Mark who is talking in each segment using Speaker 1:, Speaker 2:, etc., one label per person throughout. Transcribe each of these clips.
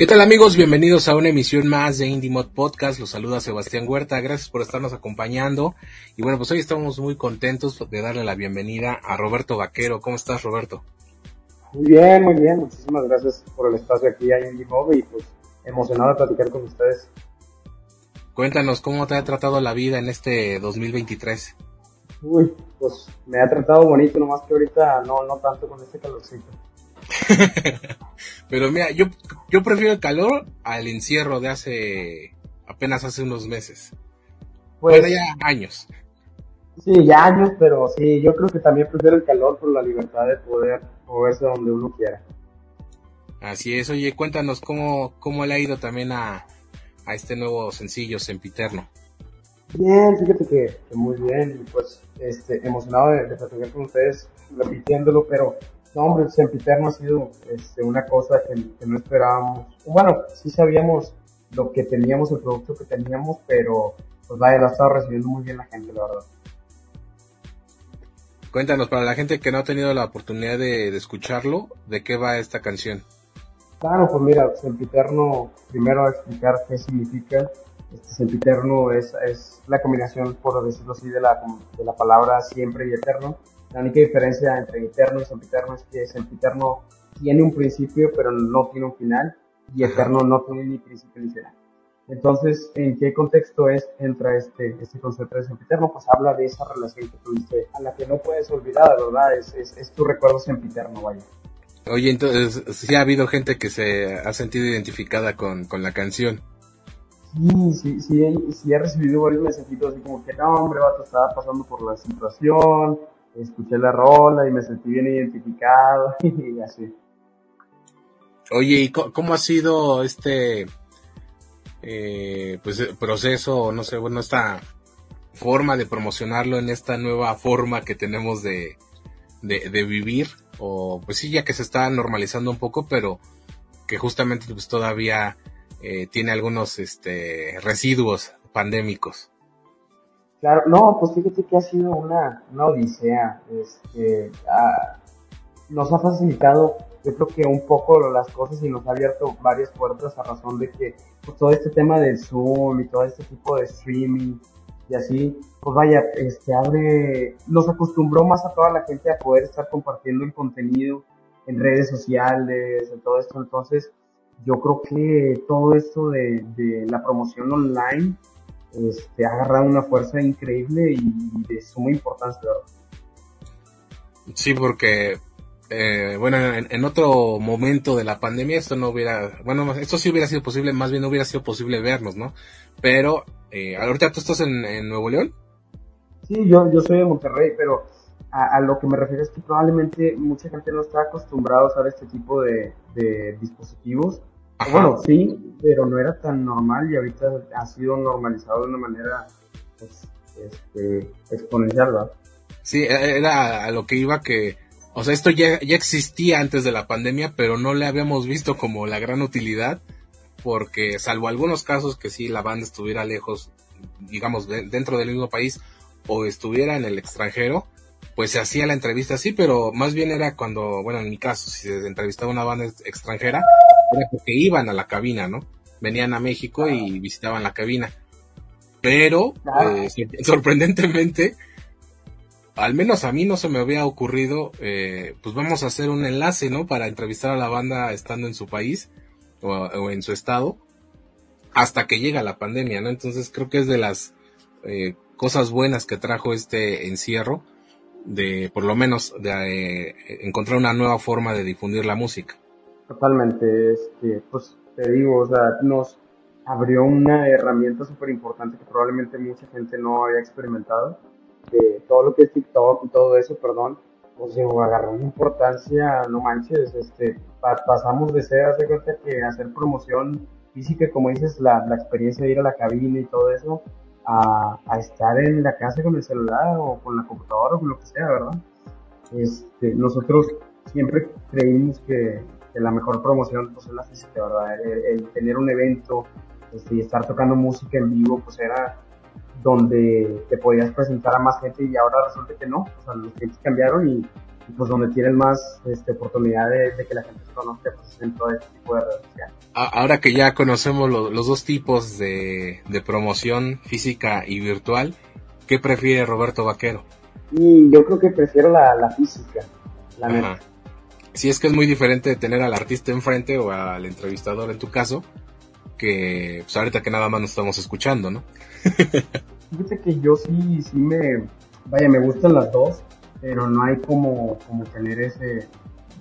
Speaker 1: ¿Qué tal amigos? Bienvenidos a una emisión más de Indie Mod Podcast. Los saluda Sebastián Huerta. Gracias por estarnos acompañando. Y bueno, pues hoy estamos muy contentos de darle la bienvenida a Roberto Vaquero. ¿Cómo estás, Roberto?
Speaker 2: Muy bien, muy bien. Muchísimas gracias por el espacio aquí en Indie Mod y pues emocionado de platicar con ustedes.
Speaker 1: Cuéntanos cómo te ha tratado la vida en este 2023.
Speaker 2: Uy, pues me ha tratado bonito, nomás que ahorita no, no tanto con este calorcito.
Speaker 1: Pero mira, yo, yo prefiero el calor al encierro de hace apenas hace unos meses.
Speaker 2: Pues,
Speaker 1: bueno, ya años.
Speaker 2: Sí, ya años, pero sí, yo creo que también prefiero el calor por la libertad de poder moverse donde uno quiera.
Speaker 1: Así es, oye, cuéntanos cómo, cómo le ha ido también a, a este nuevo sencillo, Sempiterno.
Speaker 2: Bien, fíjate que, que muy bien, pues este, emocionado de, de platicar con ustedes, repitiéndolo, pero no, hombre, Sempiterno ha sido este, una cosa que, que, no esperábamos. Bueno, sí sabíamos lo que teníamos, el producto que teníamos, pero pues vaya, lo ha estado recibiendo muy bien la gente, la verdad.
Speaker 1: Cuéntanos, para la gente que no ha tenido la oportunidad de, de escucharlo, ¿de qué va esta canción?
Speaker 2: Claro, pues mira, Sempiterno, primero a explicar qué significa. Este Sempiterno es, es la combinación, por decirlo así, de la, de la palabra siempre y eterno. La única diferencia entre eterno y sempiterno es que sempiterno tiene un principio pero no tiene un final y eterno no tiene ni principio ni final. Entonces, ¿en qué contexto es entra este, este concepto de sempiterno? Pues habla de esa relación que tuviste, a la que no puedes olvidar, ¿verdad? Es, es, es tu recuerdo sempiterno, vaya.
Speaker 1: Oye, entonces, sí ha habido gente que se ha sentido identificada con, con la canción.
Speaker 2: Sí, sí, sí, sí he recibido varios mensajitos así como que, no, hombre, vato, estaba pasando por la situación, escuché la rola y me sentí bien identificado y así.
Speaker 1: Oye, ¿y cómo ha sido este eh, pues proceso, no sé, bueno, esta forma de promocionarlo en esta nueva forma que tenemos de, de, de vivir? O pues sí, ya que se está normalizando un poco, pero que justamente pues todavía eh, tiene algunos este residuos pandémicos.
Speaker 2: Claro, no, pues fíjate que ha sido una, una odisea. Este, nos ha facilitado, yo creo que un poco las cosas y nos ha abierto varias puertas a razón de que pues, todo este tema del Zoom y todo este tipo de streaming y así, pues vaya, este abre, nos acostumbró más a toda la gente a poder estar compartiendo el contenido en redes sociales, en todo esto. Entonces, yo creo que todo esto de, de la promoción online este, ha agarrado una fuerza increíble y de suma importancia, ¿verdad?
Speaker 1: Sí, porque, eh, bueno, en, en, otro momento de la pandemia esto no hubiera, bueno, esto sí hubiera sido posible, más bien no hubiera sido posible vernos, ¿no? Pero, eh, ahorita tú estás en, en, Nuevo León.
Speaker 2: Sí, yo, yo soy de Monterrey, pero a, a, lo que me refiero es que probablemente mucha gente no está acostumbrada a usar este tipo de, de dispositivos. Ajá. Bueno, sí, pero no era tan normal y ahorita ha sido normalizado de una manera pues, este, exponencial, ¿verdad?
Speaker 1: Sí, era a lo que iba que, o sea, esto ya, ya existía antes de la pandemia, pero no le habíamos visto como la gran utilidad, porque salvo algunos casos que sí la banda estuviera lejos, digamos, de, dentro del mismo país, o estuviera en el extranjero, pues se hacía la entrevista así, pero más bien era cuando, bueno, en mi caso, si se entrevistaba una banda extranjera, era porque iban a la cabina, ¿no? Venían a México y visitaban la cabina. Pero, eh, sorprendentemente, al menos a mí no se me había ocurrido, eh, pues vamos a hacer un enlace, ¿no? Para entrevistar a la banda estando en su país o, o en su estado, hasta que llega la pandemia, ¿no? Entonces creo que es de las eh, cosas buenas que trajo este encierro, de por lo menos de eh, encontrar una nueva forma de difundir la música.
Speaker 2: Totalmente, este, pues te digo, o sea, nos abrió una herramienta súper importante que probablemente mucha gente no había experimentado, de todo lo que es TikTok y todo eso, perdón, pues digo, agarró una importancia, no manches, este, pa pasamos de ser, hace cuenta que hacer promoción física, como dices, la, la experiencia de ir a la cabina y todo eso, a, a, estar en la casa con el celular o con la computadora o con lo que sea, ¿verdad? este, nosotros siempre creímos que, la mejor promoción pues es la física, ¿verdad? El, tener un evento este, y estar tocando música en vivo pues era donde te podías presentar a más gente y ahora resulta que no, o sea, los clientes cambiaron y, pues donde tienen más este, oportunidad de, que la gente se conozca pues en todo este tipo de redes sociales.
Speaker 1: Ahora que ya conocemos los dos tipos de, de promoción física y virtual, ¿qué prefiere Roberto Vaquero?
Speaker 2: Y yo creo que prefiero la, la física, la neta.
Speaker 1: Si es que es muy diferente de tener al artista enfrente o al entrevistador en tu caso, que pues ahorita que nada más nos estamos escuchando, ¿no?
Speaker 2: Fíjate que yo sí, sí me, vaya, me gustan las dos, pero no hay como, como tener ese,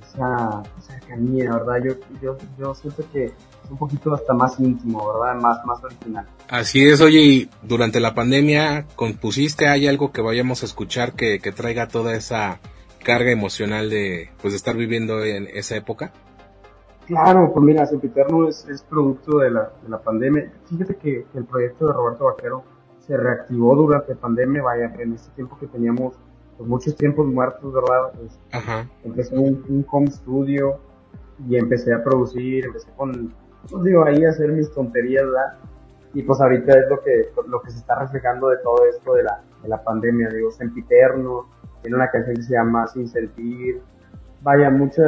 Speaker 2: esa cercanía, ¿verdad? Yo, yo, yo siento que es un poquito hasta más íntimo, ¿verdad? Más, más original.
Speaker 1: Así es, oye, y durante la pandemia, ¿compusiste? ¿Hay algo que vayamos a escuchar que, que traiga toda esa carga emocional de, pues, de estar viviendo en esa época?
Speaker 2: Claro, pues mira, Sempiterno es, es producto de la, de la pandemia. Fíjate que, el proyecto de Roberto Vaquero se reactivó durante la pandemia, vaya, en este tiempo que teníamos pues, muchos tiempos muertos, ¿verdad? Pues, Ajá. Empecé un, un, home studio y empecé a producir, empecé con, pues digo, ahí a hacer mis tonterías, ¿verdad? Y pues ahorita es lo que, lo que se está reflejando de todo esto de la, de la pandemia, digo, Sempiterno, tiene una canción que se llama Sin Sentir, vaya, mucha,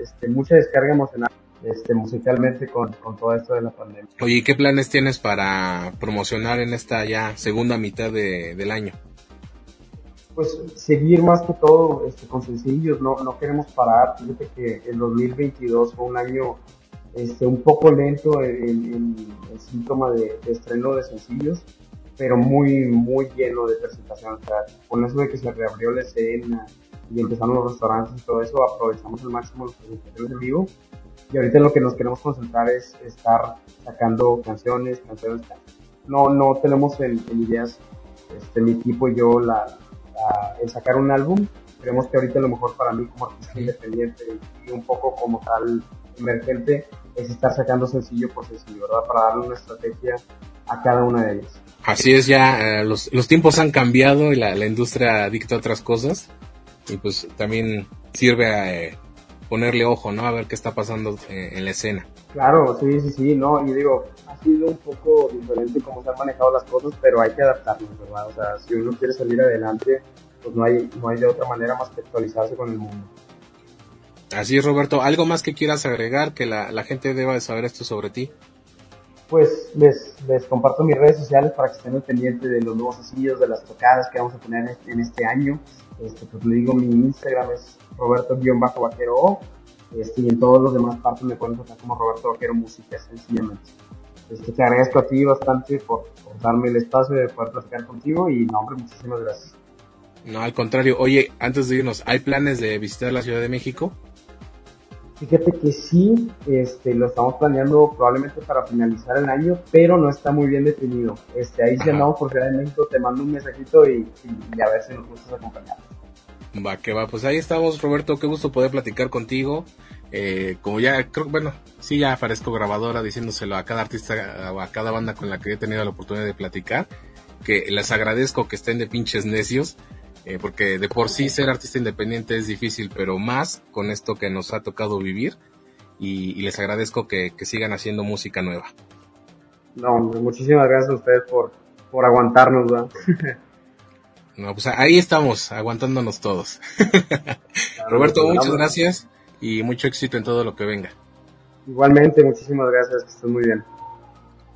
Speaker 2: este, mucha descarga emocional este, musicalmente con, con todo esto de la pandemia.
Speaker 1: Oye, ¿qué planes tienes para promocionar en esta ya segunda mitad de, del año?
Speaker 2: Pues seguir más que todo este, con sencillos, no, no queremos parar. Fíjate que el 2022 fue un año este, un poco lento en, el síntoma de, estreno de sencillos, pero muy, muy lleno de presentación. O sea, con eso de que se reabrió la escena, y empezamos los restaurantes y todo eso, aprovechamos al máximo los presentaciones en vivo. Y ahorita lo que nos queremos concentrar es estar sacando canciones, canciones. No, no tenemos en, ideas, este, mi equipo y yo, la, el sacar un álbum. Creemos que ahorita lo mejor para mí como artista independiente y un poco como tal emergente es estar sacando sencillo por sencillo, ¿verdad? Para darle una estrategia a cada una de ellas.
Speaker 1: Así es, ya eh, los, los tiempos han cambiado y la, la industria dicta otras cosas y pues también sirve a eh, ponerle ojo, ¿no? A ver qué está pasando eh, en la escena.
Speaker 2: Claro, sí, sí, sí, no, y digo, ha sido un poco diferente cómo se han manejado las cosas, pero hay que adaptarnos, ¿verdad? O sea, si uno quiere salir adelante, pues no hay, no hay de otra manera más que actualizarse con el mundo.
Speaker 1: Así es, Roberto. ¿Algo más que quieras agregar que la, la gente deba de saber esto sobre ti?
Speaker 2: Pues les, les comparto mis redes sociales para que estén pendientes de los nuevos sencillos, de las tocadas que vamos a tener en este año. Este, pues le digo, mi Instagram es roberto-vaquero este, y en todos los demás partes me pueden encontrar como Roberto Vaquero Música, sencillamente. Este, te agradezco a ti bastante por, darme el espacio de poder platicar contigo y no, hombre, muchísimas gracias.
Speaker 1: No, al contrario. Oye, antes de irnos, ¿hay planes de visitar la Ciudad de México?
Speaker 2: Fíjate que sí, este, lo estamos planeando probablemente para finalizar el año, pero no está muy bien definido. Este, ahí si andamos por Ciudad de México, te mando un mensajito y, a ver si nos gustas acompañar.
Speaker 1: Va, que va, pues ahí estamos, Roberto, qué gusto poder platicar contigo. Eh, como ya, creo, bueno, sí ya aparezco grabadora diciéndoselo a cada artista o a cada banda con la que he tenido la oportunidad de platicar, que les agradezco que estén de pinches necios eh, porque de por sí ser artista independiente es difícil, pero más con esto que nos ha tocado vivir y, les agradezco que, sigan haciendo música nueva.
Speaker 2: No, muchísimas gracias a ustedes por, por aguantarnos,
Speaker 1: no, pues ahí estamos, aguantándonos todos. Roberto, muchas gracias y mucho éxito en todo lo que venga.
Speaker 2: Igualmente, muchísimas gracias, que estén muy bien.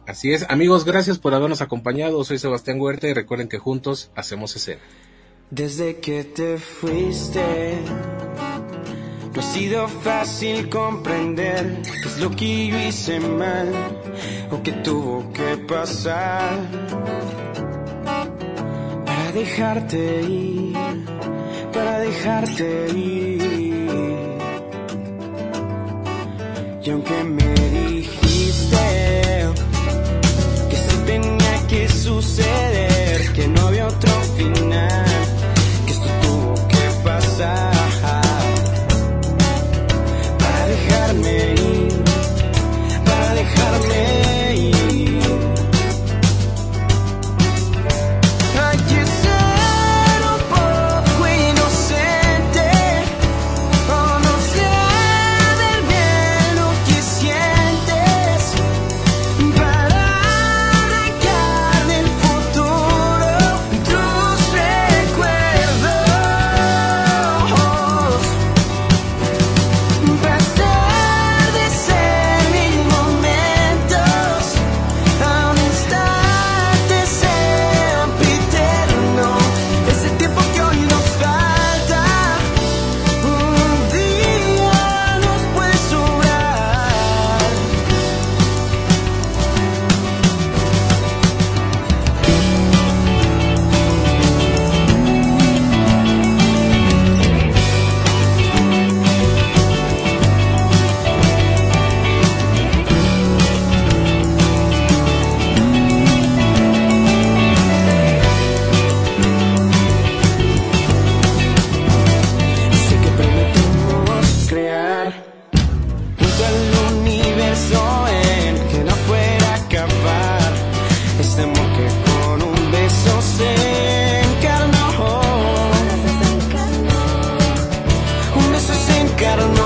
Speaker 1: Así es, amigos, gracias por habernos acompañado. Soy Sebastián Huerta y recuerden que juntos hacemos escena.
Speaker 3: Desde que te fuiste, no ha sido fácil comprender qué es lo que yo hice mal o qué tuvo que pasar para dejarte ir, para dejarte ir. Y aunque me
Speaker 4: got enough.